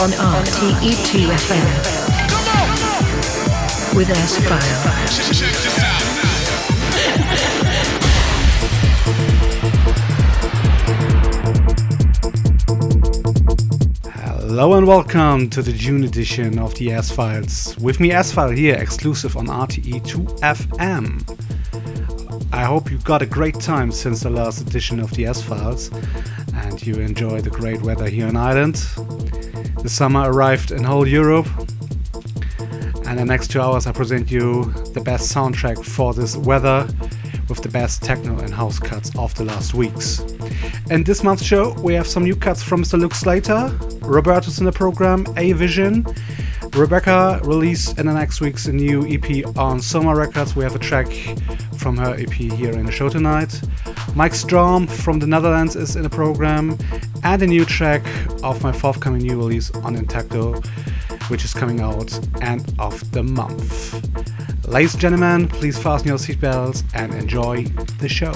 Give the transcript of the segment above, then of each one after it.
on RTE2FM with S-File. Hello and welcome to the June edition of the S Files. With me, S File here, exclusive on RTE2FM. I hope you got a great time since the last edition of the S Files and you enjoy the great weather here in Ireland. The summer arrived in whole Europe, and the next two hours I present you the best soundtrack for this weather with the best techno and house cuts of the last weeks. In this month's show, we have some new cuts from Mr. Luke Slater, Roberto's in the program, A Vision. Rebekah released in the next week's a new EP on Soma Records. We have a track from her EP here in the show tonight. Mike Storm from the Netherlands is in the program, and a new track of my forthcoming new release on Intacto, which is coming out end of the month. Ladies and gentlemen, please fasten your seatbelts and enjoy the show.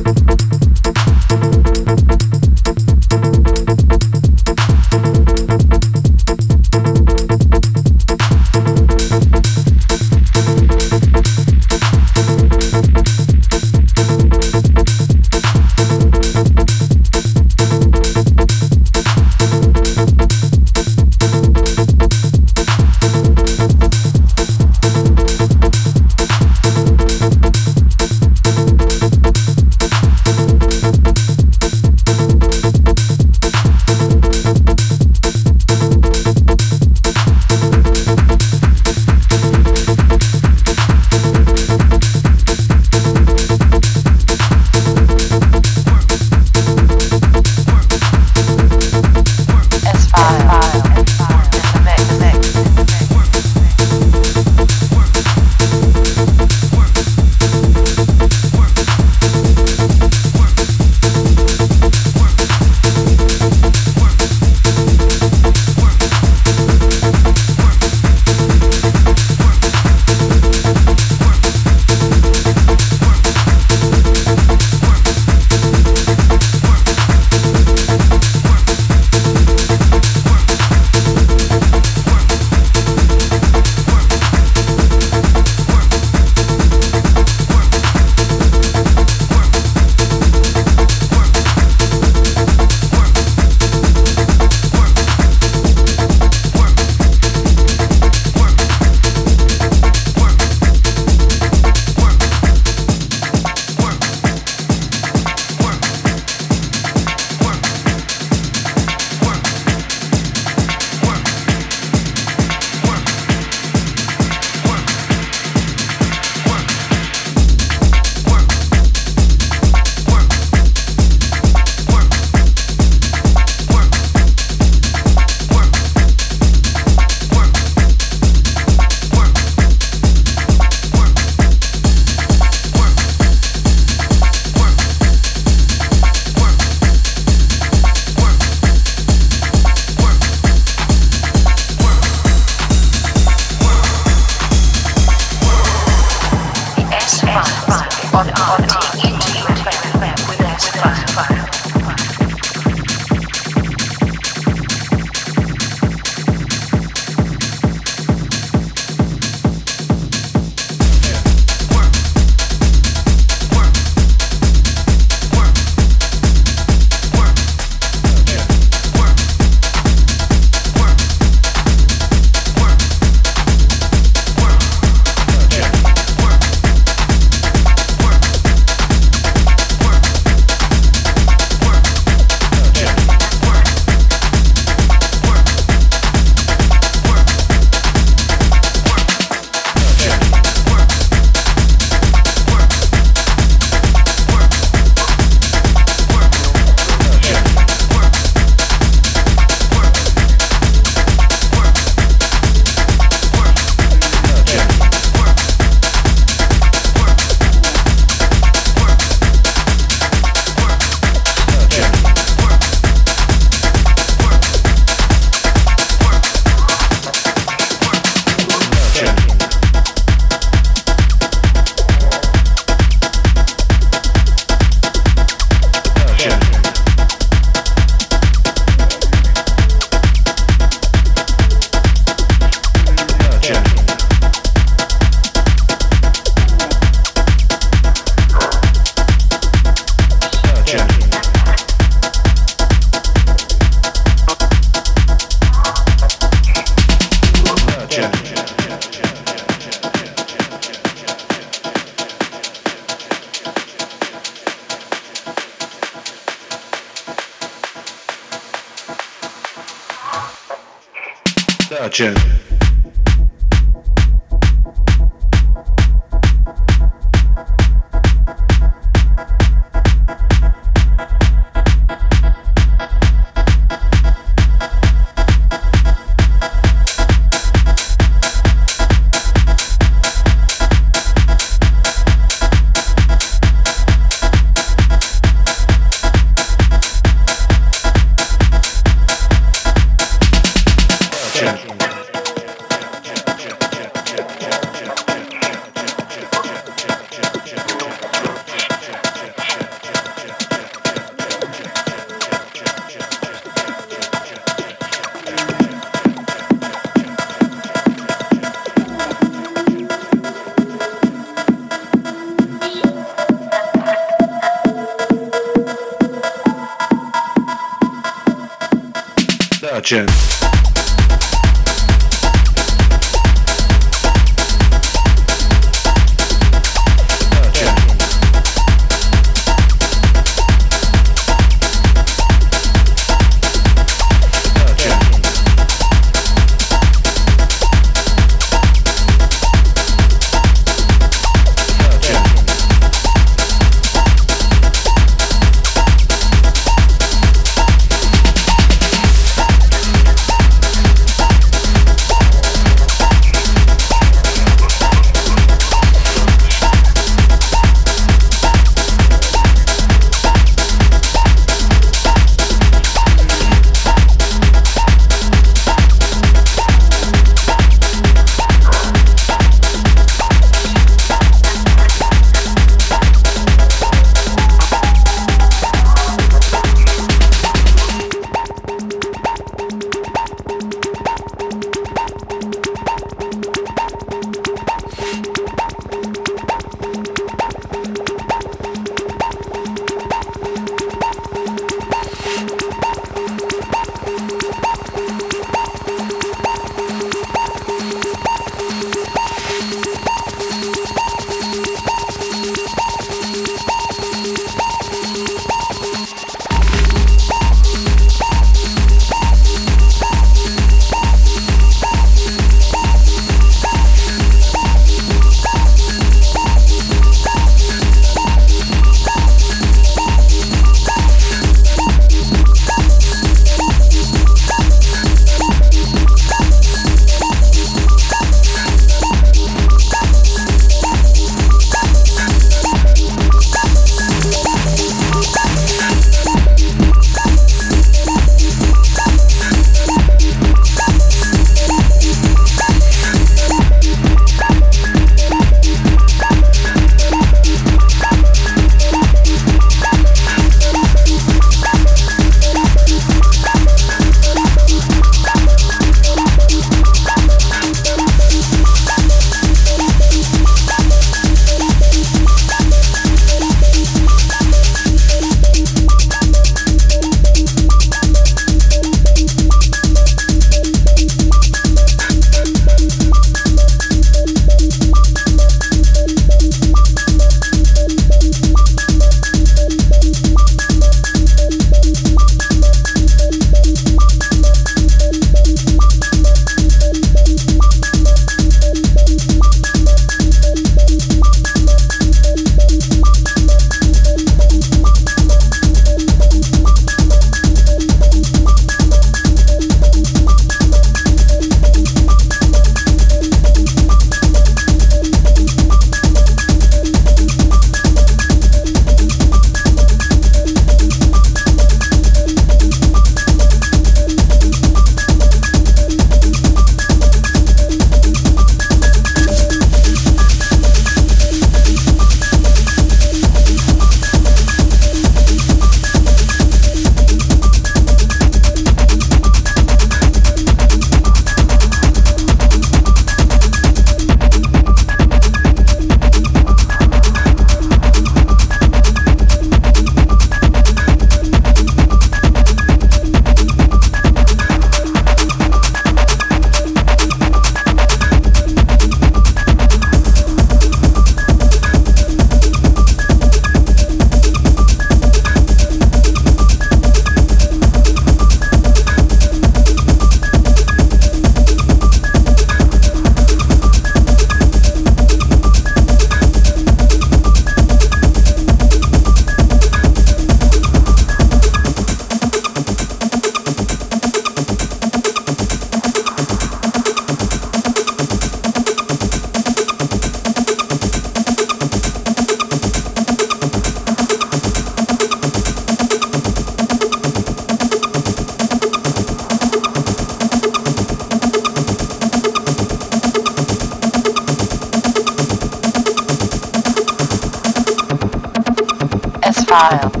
time.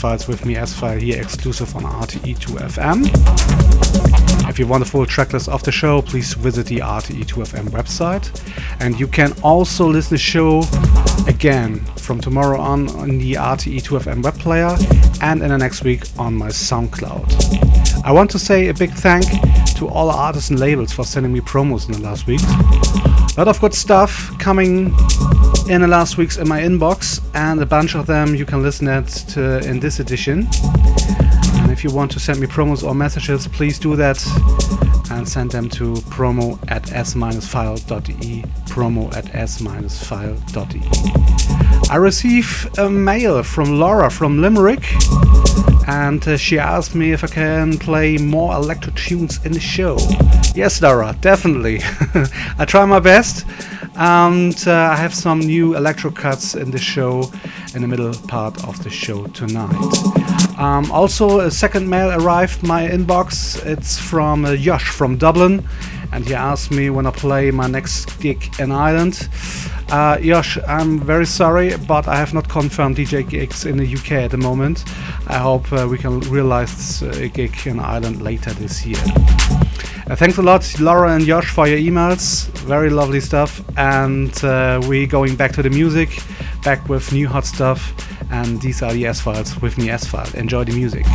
The Files with me, S File here exclusive on RTE2FM. If you want a full tracklist of the show, please visit the RTE2FM website. And you can also listen to the show again from tomorrow on on the RTE2FM web player and in the next week on my SoundCloud. I want to say a big thank to all artists and labels for sending me promos in the last week. A lot of good stuff coming in the last weeks in my inbox, and a bunch of them you can listen at to in this edition. And if you want to send me promos or messages, please do that and send them to promo at s-file.de. Promo at s-file.de. I receive a mail from Laura from Limerick, and uh, she asked me if I can play more electro tunes in the show. Yes, Laura, definitely. I try my best, and uh, I have some new electro cuts in the show in the middle part of the show tonight. Um, also, a second mail arrived my inbox. It's from uh, Josh from Dublin, and he asked me when I play my next gig in Ireland. Uh, Josh, I'm very sorry, but I have not confirmed DJ gigs in the UK at the moment. I hope uh, we can realize uh, a gig in Ireland later this year. Uh, thanks a lot, Laura and Josh, for your emails. Very lovely stuff. And uh, we going back to the music, back with new hot stuff. And these are the S Files with me, S File. Enjoy the music.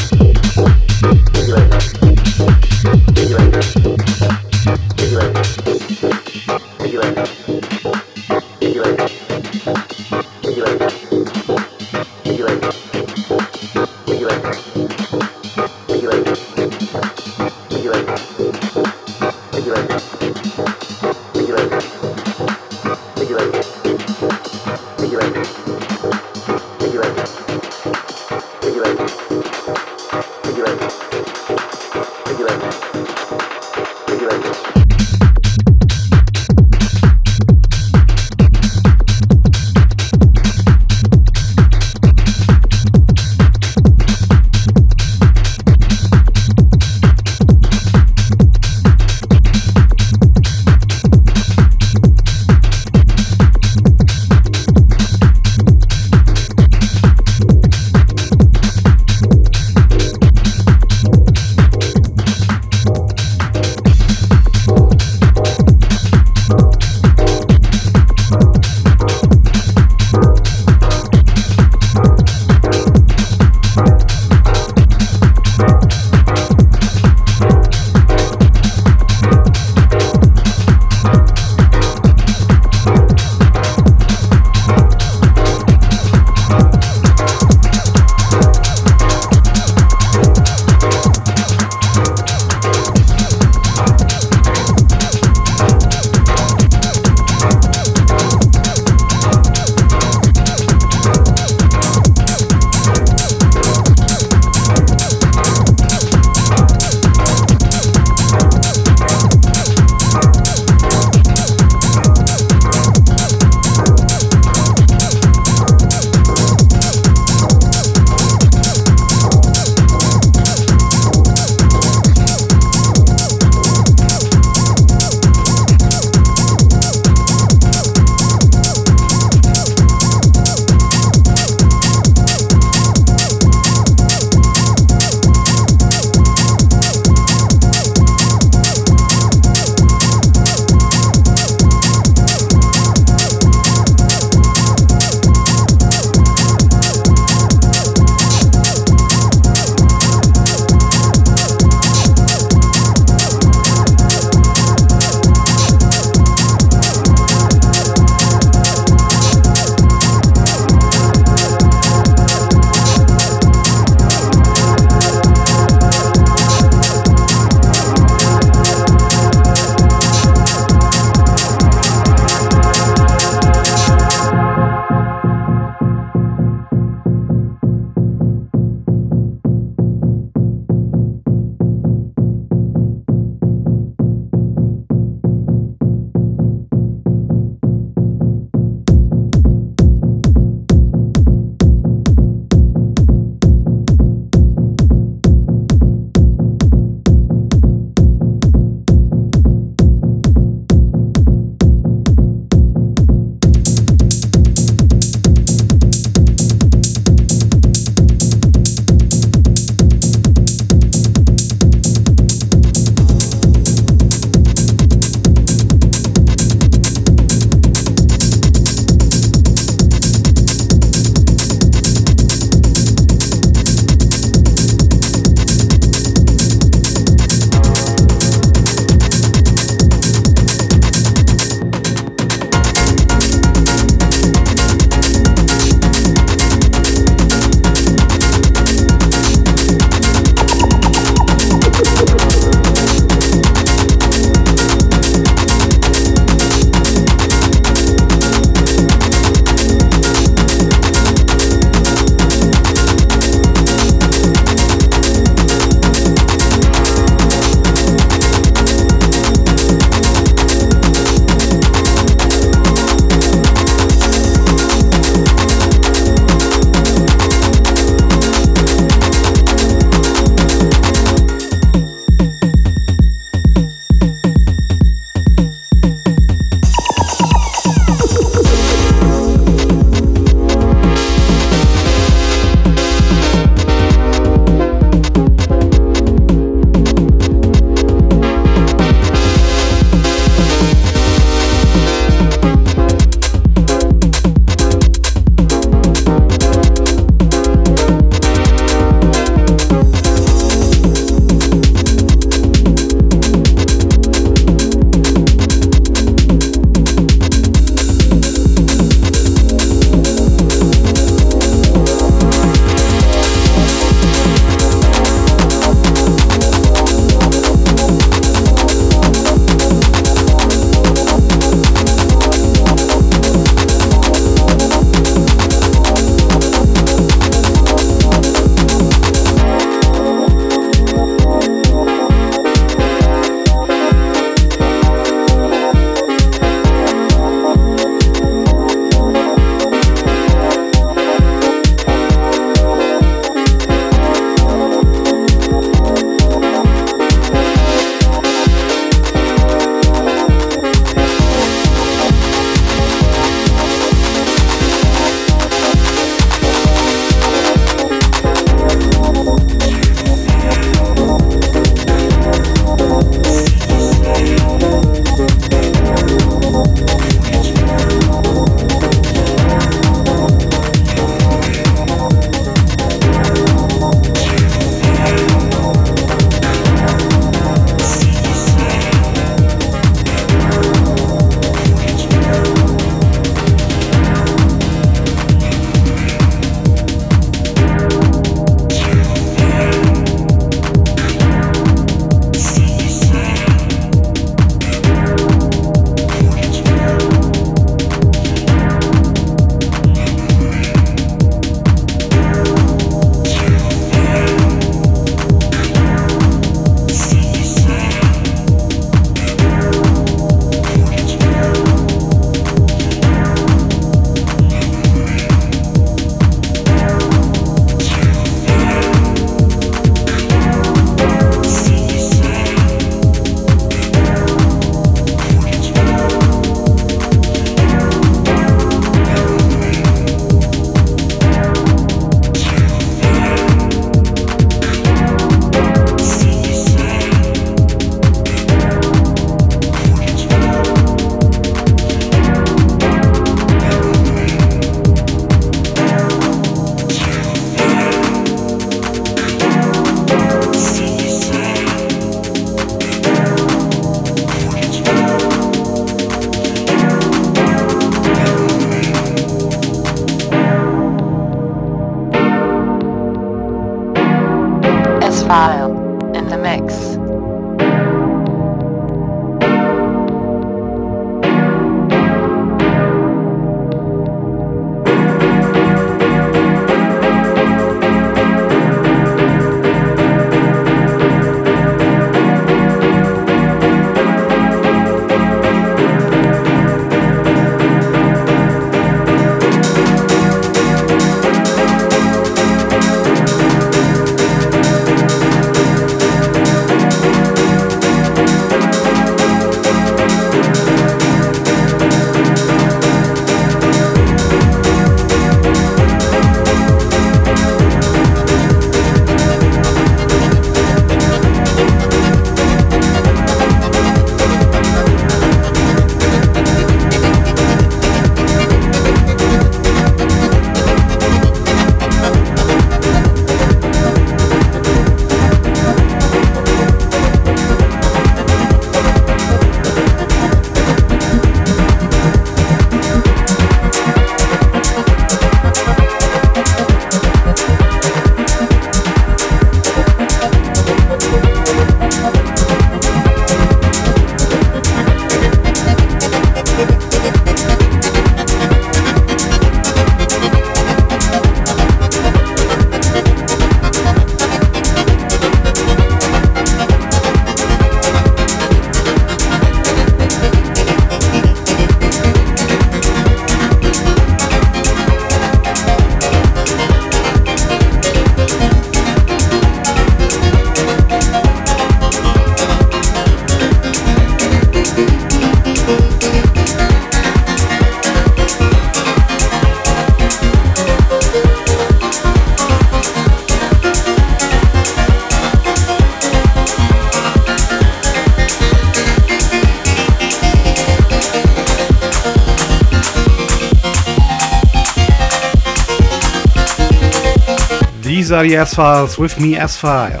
The S Files with me, S File.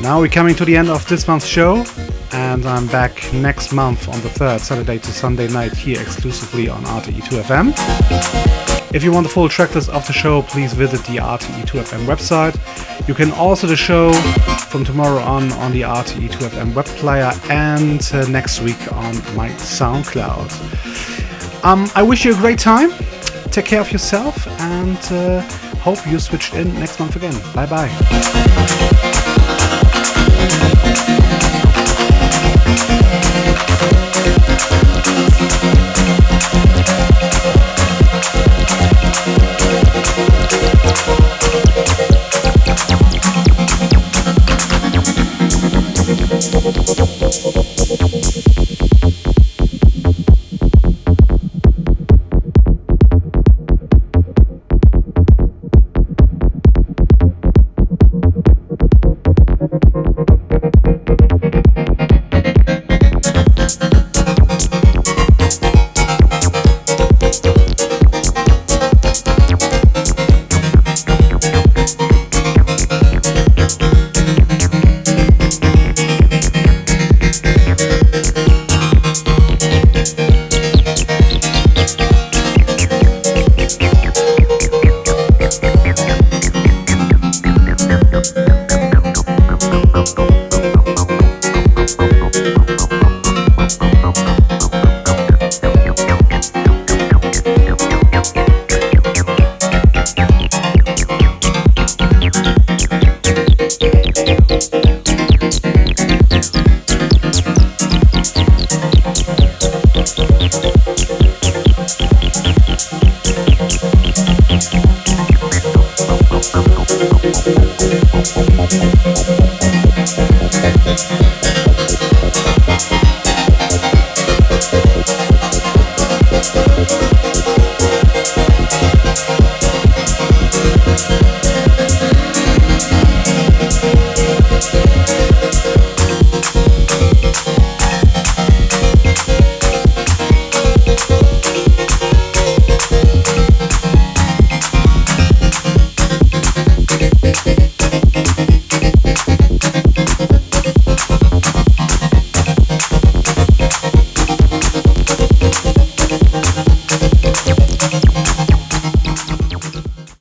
Now we're coming to the end of this month's show, and I'm back next month on the 3rd, Saturday to Sunday night, here exclusively on RTE2FM. If you want the full tracklist of the show, please visit the RTE2FM website. You can also the show from tomorrow on on the RTE2FM web player and uh, next week on my SoundCloud. Um, I wish you a great time. Take care of yourself and uh, hope you switched in next month again. Bye bye.